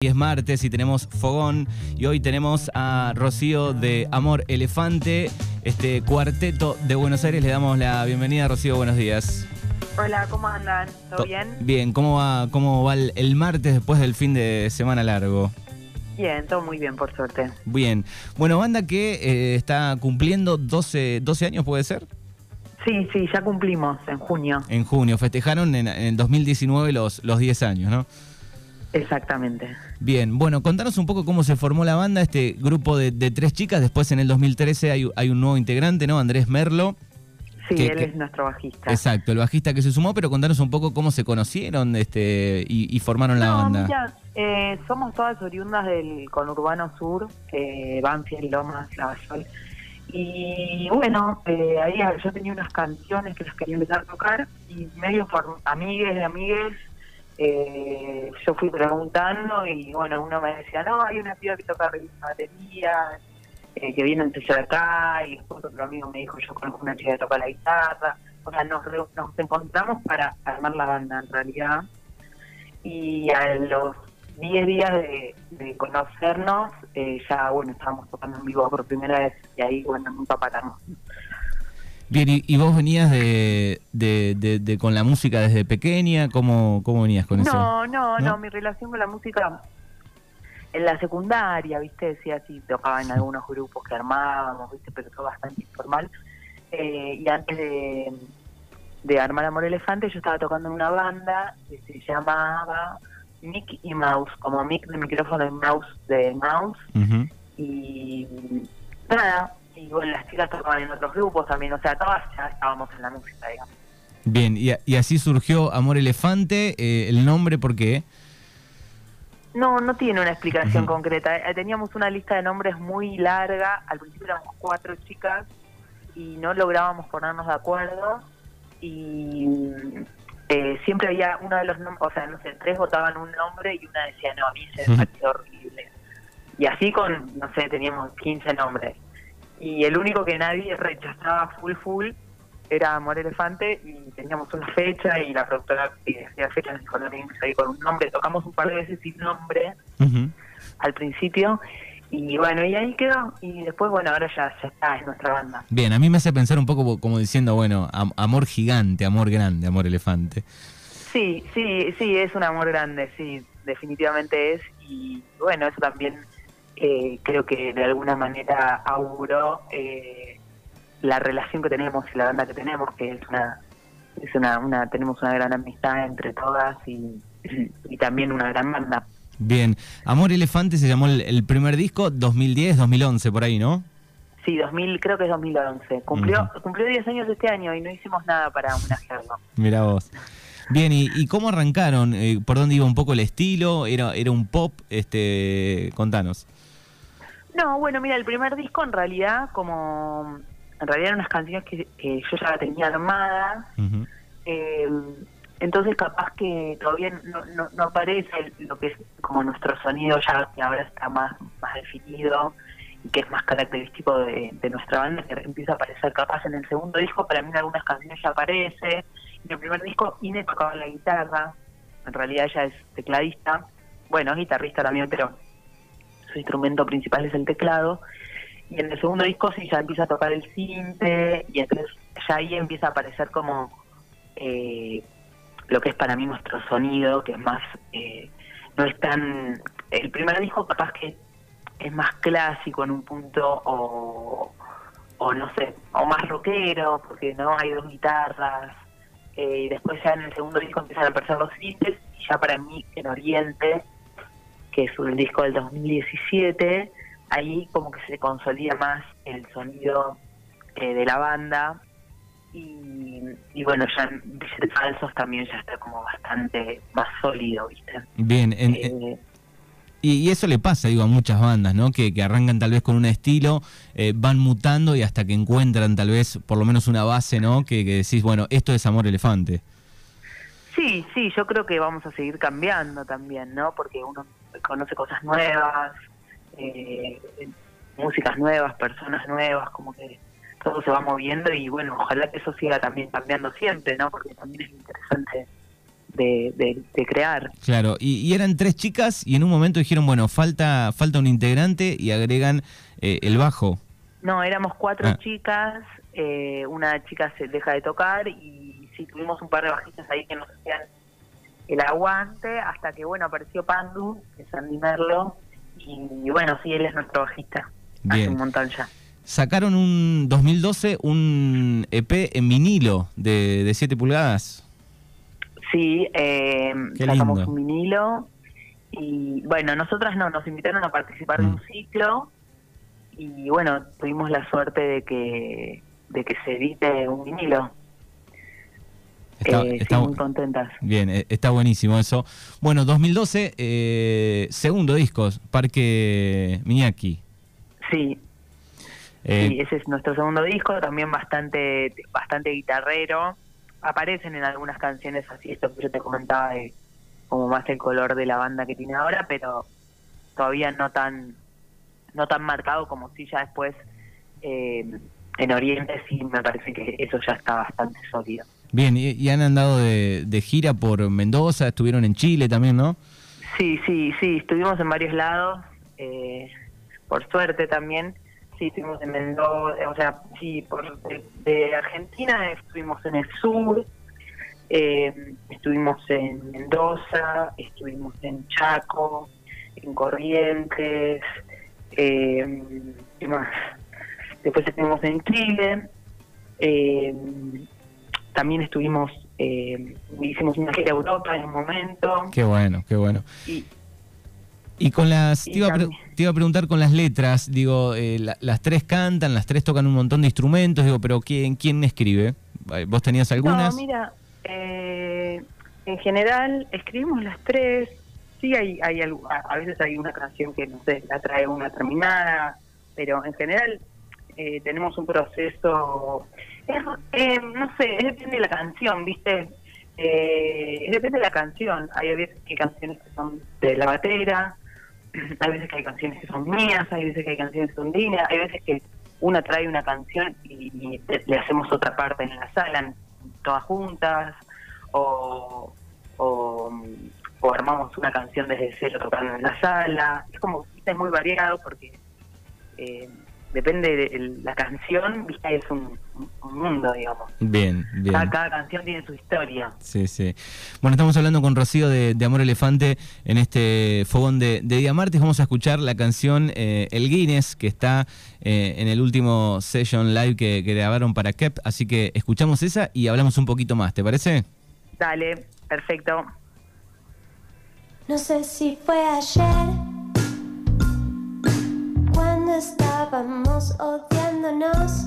Y es martes y tenemos Fogón y hoy tenemos a Rocío de Amor Elefante, este cuarteto de Buenos Aires. Le damos la bienvenida, Rocío, buenos días. Hola, ¿cómo andan? ¿Todo To- bien? Bien, ¿cómo va, cómo va el, el martes después del fin de semana largo? Bien, todo muy bien, por suerte. Bien. Bueno, banda que eh, está cumpliendo 12, 12 años, ¿puede ser? Sí, sí, ya cumplimos en junio. En junio. Festejaron en, en el 2019 los, los 10 años, ¿no? Exactamente. Bien, bueno, contanos un poco cómo se formó la banda, este grupo de, de tres chicas. Después en el 2013 hay, hay un nuevo integrante, ¿no? Andrés Merlo. Sí, ¿Qué- él es nuestro bajista. Exacto, el bajista que se sumó, pero contanos un poco cómo se conocieron este, y, y formaron la banda. mira, eh, somos todas oriundas del conurbano sur, eh, Banfield, Lomas, Lavallol. Y bueno, eh, ahí yo tenía unas canciones que las quería empezar a tocar y medio amigues de amigues eh, yo fui preguntando y bueno, uno me decía, no, hay una piba que toca batería, eh, que viene de acá, y después otro amigo me dijo, yo conozco una chica que toca la guitarra. O sea, nos, nos encontramos para armar la banda en realidad. Y a los 10 días de, de conocernos, eh, ya bueno, estábamos tocando en vivo por primera vez y ahí bueno, nunca paramos. Bien, y, y vos venías de, de, de- de- con la música desde pequeña, ¿cómo, cómo venías con eso? No, no, ¿No? mi relación con la música en la secundaria, viste, decía así, tocaba en algunos grupos que armábamos, viste, pero todo bastante informal. Eh, y antes de, de armar Amor Elefante, yo estaba tocando en una banda que se llamaba Mick y Mouse, como Mick de micrófono y Mouse de Mouse. Y nada, y bueno, las chicas tocaban en otros grupos también, o sea, todas ya estábamos en la música, digamos. Bien, y, así surgió Amor Elefante, eh, el nombre, ¿por qué? No, no tiene una explicación concreta. Eh, Teníamos una lista de nombres muy larga. Al principio éramos cuatro chicas y no lográbamos ponernos de acuerdo. Y eh, siempre había uno de los nombres, o sea, no sé, tres votaban un nombre y una decía, no, a mí se me pareció horrible. Y así con, no sé, teníamos 15 nombres. Y el único que nadie rechazaba full full era Amor Elefante y teníamos una fecha y la productora que decía fecha nos dijo, no tenemos que salir con un nombre. Tocamos un par de veces sin nombre al principio y bueno, y ahí quedó. Y después, bueno, ahora ya, ya está, es nuestra banda. Bien, a mí me hace pensar un poco como- como diciendo, bueno, am- amor gigante, amor grande, amor elefante. Sí, sí, sí, es un amor grande, sí, definitivamente es. Y bueno, eso también eh, creo que de alguna manera auguró eh, la relación que tenemos y la banda que tenemos, que es una, es una, una tenemos una gran amistad entre todas y, y también una gran banda. Bien, Amor Elefante se llamó el, el primer disco, 2010, 2011, por ahí, ¿no? Sí, 2000, creo que es 2011. Cumplió, Ujú. cumplió 10 años este año y no hicimos nada para homenajearlo. Mira vos. Bien, ¿y, y cómo arrancaron? Eh, ¿Por dónde iba un poco el estilo? ¿Era, era un pop? este Contanos. No, bueno, mira, el primer disco en realidad, como en realidad eran unas canciones que, que yo ya tenía armadas, Ujú. eh, entonces capaz que todavía no, no, no aparece lo que es como nuestro sonido ya que ahora está más, más definido y que es más característico de, de nuestra banda, que empieza a aparecer capaz en el segundo disco, para mí en algunas canciones ya aparece. En el primer disco Ine tocaba la guitarra, en realidad ella es tecladista, bueno, es guitarrista también, pero su instrumento principal es el teclado. Y en el segundo disco sí ya empieza a tocar el cinte y entonces ya ahí empieza a aparecer como eh, lo que es para mí nuestro sonido, que es más, eh, no es tan, el primer disco capaz que es más clásico en un punto o, o no sé, o más rockero, porque no hay dos guitarras, eh, y después ya en el segundo disco empiezan a aparecer los sintes, y ya para mí en Oriente, que es un disco del 2017, ahí como que se consolida más el sonido eh, de la banda y, y bueno, ya en Billetes Falsos también ya está como bastante más sólido, ¿viste? Bien, en- en- Eh, y, eso le pasa, digo, a muchas bandas, ¿no? Que, que arrancan tal vez con un estilo, eh, van mutando y hasta que encuentran tal vez por lo menos una base, ¿no? Que, que decís, bueno, esto es Amor Elefante. sí, sí, yo creo que vamos a seguir cambiando también, ¿no? Porque uno conoce cosas nuevas, eh, músicas nuevas, personas nuevas, como que todo se va moviendo y bueno, ojalá que eso siga también cambiando siempre, ¿no? Porque también es interesante de, crear. Claro, y, eran tres chicas y en un momento dijeron, bueno, falta, falta un integrante y agregan eh, el bajo. No, éramos cuatro ah. chicas, eh, una chica se deja de tocar y sí, tuvimos un par de bajistas ahí que nos hacían el aguante hasta que, bueno, apareció Pandu, que es Andy Merlo, y, bueno, sí, él es nuestro bajista, hace un montón ya. Sacaron un 2012 un EP en vinilo de, de 7 pulgadas. Sí, eh, sacamos un vinilo y bueno, nosotras no, nos invitaron a participar de un mm. ciclo y bueno, tuvimos la suerte de que, de que se edite un vinilo. Está, eh, muy contentas. Bien, eh, está buenísimo eso. Bueno, 2012, eh, segundo disco, Parque Miñaki. Sí. Eh, sí, ese es nuestro segundo disco, también bastante, bastante guitarrero aparecen en algunas canciones así, esto que yo te comentaba de como más el color de la banda que tiene ahora, pero todavía no tan no tan marcado como si ya después eh, en Oriente sí me parece que eso ya está bastante sólido. Bien, y, han andado de, de, gira por Mendoza, estuvieron en Chile también, ¿no? Sí, sí, sí, estuvimos en varios lados, eh, por suerte también sí, estuvimos en Mendoza, o sea, sí, por, de, Argentina estuvimos en el sur, eh, estuvimos en Mendoza, estuvimos en Chaco, en Corrientes, eh, ¿qué más? Después estuvimos en Chile, eh, también estuvimos, eh, hicimos una gira a Europa en un momento. Qué bueno, qué bueno. Y, y con las, te iba, a preguntar con las letras, digo, eh, las tres cantan, las tres tocan un montón de instrumentos, digo, pero ¿quién, quién escribe? ¿Vos tenías algunas? No, mira, eh, en general escribimos las tres, sí hay, hay a veces hay una canción que, no sé, la trae una terminada, pero en general eh, tenemos un proceso, no sé, depende de la canción, ¿viste? depende de la canción, hay veces que canciones que son de la batera, hay veces que hay canciones que son mías, hay veces que hay canciones que son dignas, hay veces que una trae una canción y, le hacemos otra parte en la sala, todas juntas, o, o, armamos una canción desde cero tocando en la sala. Es como, es muy variado porque eh, depende de la canción, ¿viste? es un, mundo, digamos. Bien, bien. Cada, canción tiene su historia. Sí, sí. Bueno, estamos hablando con Rocío de, Amor Elefante en este fogón de, Día Martes. Vamos a escuchar la canción eh, El Guinness, que está eh, en el último session live que, que grabaron para Kep. Así que escuchamos esa y hablamos un poquito más, ¿te parece? Dale, perfecto. No sé si fue ayer estábamos odiándonos,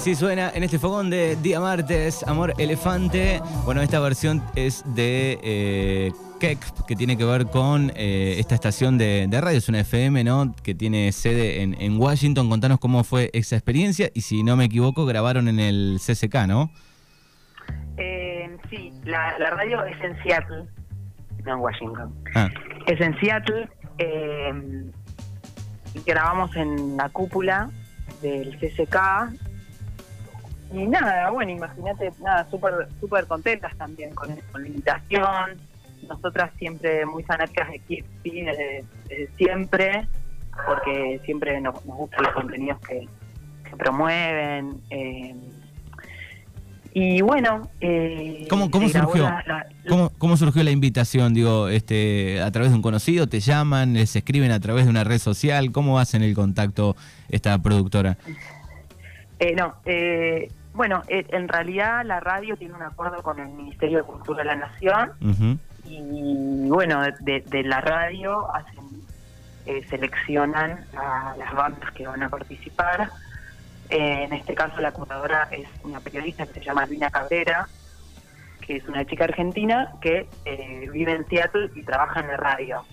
Y así suena en este fogón de Día Martes, Amor Elefante. Bueno, esta versión es de eh, Keck, que tiene que ver con eh, esta estación de, de radio, es una FM, ¿no? Que tiene sede en, en Washington. Contanos cómo fue esa experiencia y si no me equivoco, grabaron en el CCK, ¿no? Eh, sí, la, la radio es en Seattle, no en Washington. Ah, Es en Seattle. eh, grabamos en la cúpula del CCK. Y nada, bueno, imagínate, nada, súper súper contentas también con, con la invitación. Nosotras siempre muy fanáticas de KXP desde, desde siempre, porque siempre nos, nos gustan los contenidos que, que promueven. eh, y bueno, eh, ¿Cómo- cómo surgió? la- la- ¿Cómo, cómo surgió la invitación? Digo, este, ¿a través de un conocido? ¿Te llaman? ¿Les escriben a través de una red social? ¿Cómo hacen el contacto esta productora? Eh, no, eh, bueno, eh, en realidad la radio tiene un acuerdo con el Ministerio de Cultura de la Nación y bueno, de, de la radio hacen, eh, seleccionan a las bandas que van a participar. Eh, en este caso la curadora es una periodista que se llama Lina Cabrera, que es una chica argentina que eh, vive en Seattle y trabaja en la radio.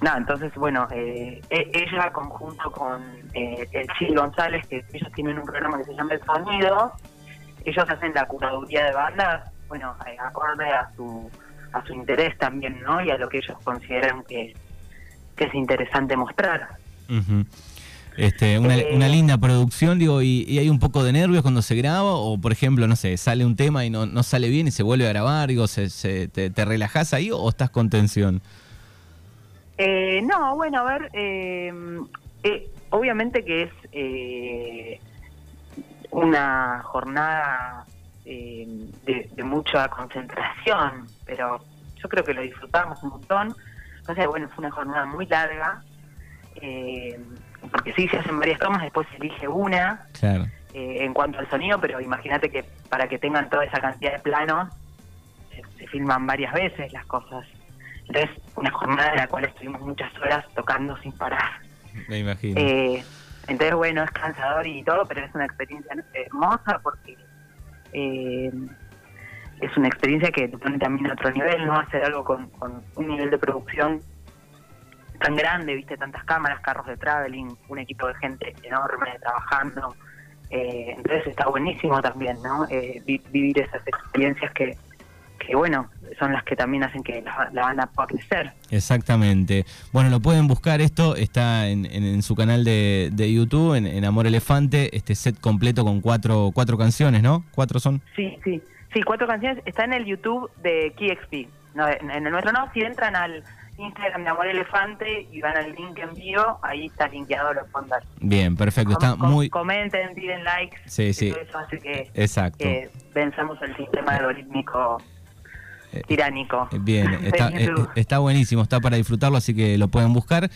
Nada, entonces, bueno, eh, e- ella conjunto con eh, el Chil González, que ellos tienen un programa que se llama El Sonido, ellos hacen la curaduría de bandas, bueno, eh, acorde a su, a su interés también, ¿no? Y a lo que ellos consideran que, que es interesante mostrar. Este, una, Eh, una linda producción, digo, y, y hay un poco de nervios cuando se graba, o por ejemplo, no sé, sale un tema y no, no sale bien y se vuelve a grabar, digo, se, se- te, te relajás ahí o estás con tensión? Eh, no, bueno, a ver, eh, eh, obviamente que es eh, una jornada eh, de, de mucha concentración, pero yo creo que lo disfrutamos un montón. Entonces, bueno, fue una jornada muy larga, porque sí se hacen varias tomas, después se elige una Claro. en cuanto al sonido, pero imagínate que para que tengan toda esa cantidad de planos, se, se filman varias veces las cosas. Entonces, una jornada en la cual estuvimos muchas horas tocando sin parar. Me imagino. Eh, entonces, bueno, es cansador y todo, pero es una experiencia hermosa porque eh, es una experiencia que te pone también a otro nivel, ¿no? Hacer algo con, con un nivel de producción tan grande, viste, tantas cámaras, carros de traveling, un equipo de gente enorme trabajando. Eh, entonces está buenísimo también, ¿no? Eh, vi- vivir esas experiencias que, que, bueno, son las que también hacen que la, la banda pueda crecer. Exactamente. Bueno, lo pueden buscar esto, está en, en- en su canal de, de YouTube, en, en Amor Elefante, este set completo con cuatro, cuatro canciones, ¿no? ¿Cuatro son? Sí, sí. Sí, cuatro canciones. Está en el YouTube de KXP. No, en, el nuestro no. Si entran al Instagram de Amor Elefante y van al link en vivo, ahí está linkeado los fondos. Bien, perfecto, está Com- muy... Comenten, piden likes. Sí, sí. Eso hace que, Exacto. que venzamos el sistema algorítmico tiránico. Bien, de está, YouTube. eh, está buenísimo, está para disfrutarlo, así que lo pueden buscar.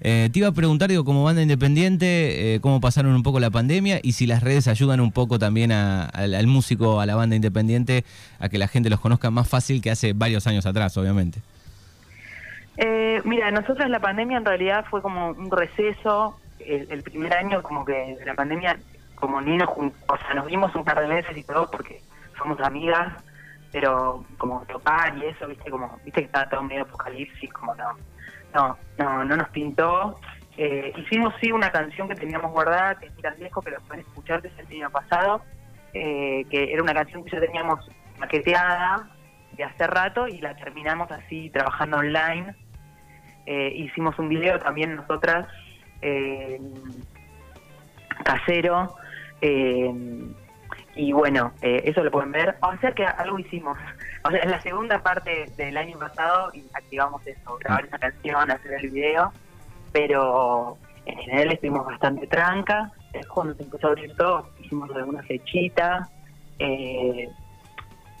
Eh, te iba a preguntar, digo, como banda independiente, eh, cómo pasaron un poco la pandemia y si las redes ayudan un poco también a- al, al músico, a la banda independiente, a que la gente los conozca más fácil que hace varios años atrás, obviamente. Eh, mira, nosotros la pandemia en realidad fue como un receso. El, el primer año como que de la pandemia, como ni nos o sea, nos vimos un par de veces y todo porque somos amigas, pero como tocar y eso, viste, como, viste que estaba todo medio apocalipsis, como no, no, no, no nos pintó. Eh, hicimos sí una canción que teníamos guardada, que es Mira al Viejo, que lo pueden escuchar desde el año pasado, eh, que era una canción que ya teníamos maqueteada de hace rato y la terminamos así trabajando online. Eh, hicimos un video también nosotras eh, casero y bueno, eh, eso lo pueden ver. O sea que algo hicimos. O sea, en la segunda parte del año pasado activamos eso, grabar esa canción, hacer el video, pero en general estuvimos bastante tranca. Es cuando se empezó a abrir todo, hicimos alguna fechita. Eh,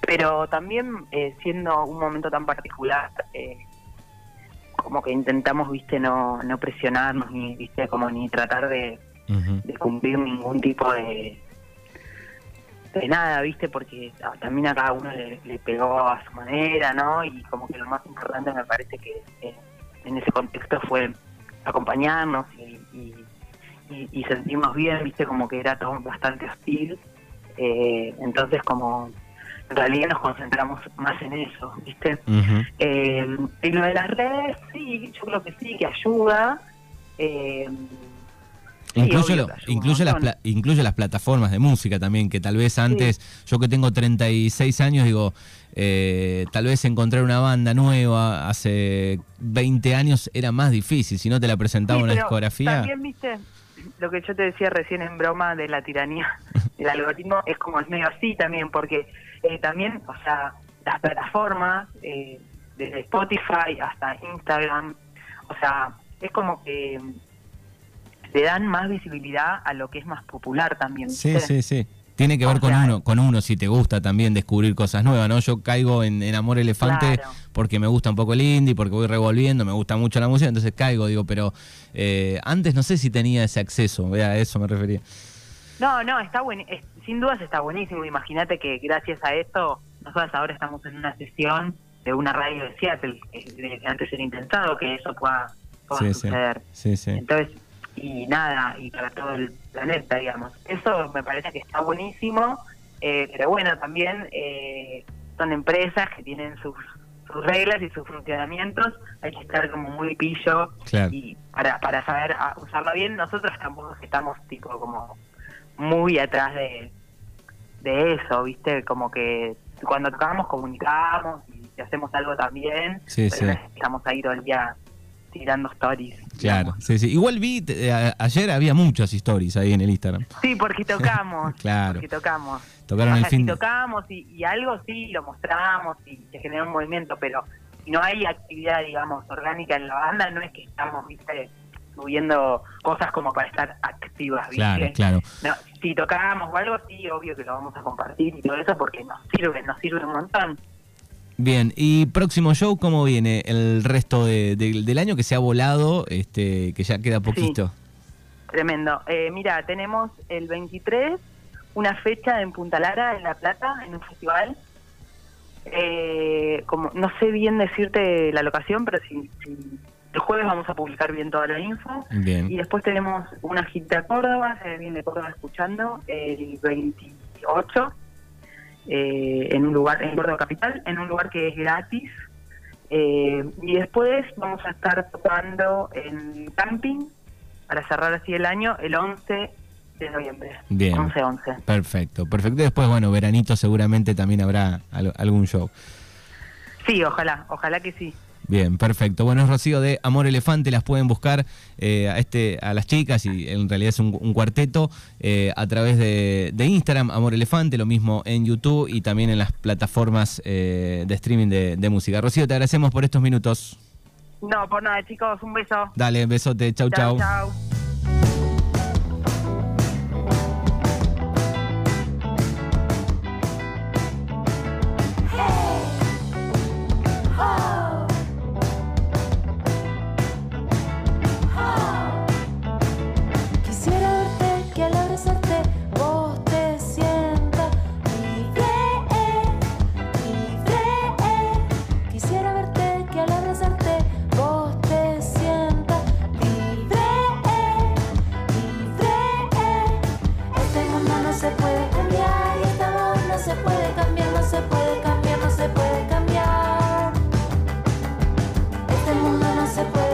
pero también eh, siendo un momento tan particular, eh, como que intentamos, viste, no, no presionarnos ni, viste, como ni tratar de cumplir ningún tipo de de nada, viste, porque también a cada uno le, le pegó a su manera, ¿no? Y como que lo más importante me parece que eh, en ese contexto fue acompañarnos y, y- y, y sentirnos bien, viste, como que era todo bastante hostil. Eh, entonces, como en realidad nos concentramos más en eso, viste. Ujú. Eh, y lo de las redes, sí, yo creo que sí, que ayuda. Eh, sí, Incluye, obvio lo- las pla- incluye las plataformas de música también, que tal vez antes, yo que tengo 36 años, digo, eh, tal vez encontrar una banda nueva hace 20 años era más difícil, si no te la presentaba Sí, una discografía. También, viste, lo que yo te decía recién en broma de la tiranía del algoritmo es como es medio así también, porque eh, también, o sea, las plataformas, eh, desde Spotify hasta Instagram, o sea, es como que le dan más visibilidad a lo que es más popular también. Sí, sí, sí. Tiene que ver O con sea, uno, con uno si te gusta también descubrir cosas nuevas, ¿no? Yo caigo en, en Amor Elefante Claro. porque me gusta un poco el indie, porque voy revolviendo, me gusta mucho la música, entonces caigo, digo, pero eh, antes no sé si tenía ese acceso, vea, a eso me refería. No, no, está buen, es- sin dudas está buenísimo. Imagínate que gracias a esto, nosotros ahora estamos en una sesión de una radio de Seattle, que de- antes era intentado que eso pueda, pueda Sí, sí, suceder. sí, sí. Entonces, y nada, y para todo el planeta, digamos. Eso me parece que está buenísimo, eh, pero bueno, también eh, son empresas que tienen sus, sus reglas y sus funcionamientos, hay que estar como muy pillo Claro. y para, para saber ah, usarlo bien, nosotros tampoco estamos tipo como muy atrás de, de eso, ¿viste? Como que cuando tocamos comunicamos y hacemos algo también, Sí, pero sí. estamos ahí todo el día tirando stories. Claro, digamos. sí, sí. Igual vi, te- a- ayer había muchas stories ahí en el Instagram. Sí, porque tocamos. Claro. Porque tocamos. Tocaron o el fin tocamos y, y algo sí lo mostramos y se genera un movimiento, pero si no hay actividad, digamos, orgánica en la banda, no es que estamos, viste, subiendo cosas como para estar activas, ¿viste? Claro, claro. No, si tocábamos o algo, sí, obvio que lo vamos a compartir y todo eso porque nos sirve, nos sirve un montón. Bien, y próximo show, ¿cómo viene el resto de- de- del año que se ha volado, este, que ya queda poquito? Tremendo. Eh, mira, tenemos el 23 una fecha en Punta Lara, en La Plata, en un festival. Eh, como No sé bien decirte la locación, pero si, si- el jueves vamos a publicar bien toda la info. Bien. Y después tenemos una gira a Córdoba, se viene Córdoba escuchando, el 28, eh, en un lugar, en Córdoba Capital, en un lugar que es gratis. Eh, y después vamos a estar tocando en camping para cerrar así el año el 11 de noviembre. Bien. 11-11. Perfecto, perfecto. Después, bueno, veranito seguramente también habrá al- algún show. Sí, ojalá, ojalá que sí. Bien, perfecto. Bueno, es Rocío de Amor Elefante, las pueden buscar eh, a este a las chicas y en realidad es un, un cuarteto eh, a través de, de Instagram, Amor Elefante, lo mismo en YouTube y también en las plataformas eh, de streaming de, de música. Rocío, te agradecemos por estos minutos. No, por nada, chicos, un beso. Dale, besote, chau, chau. chau. este mundo no se puede.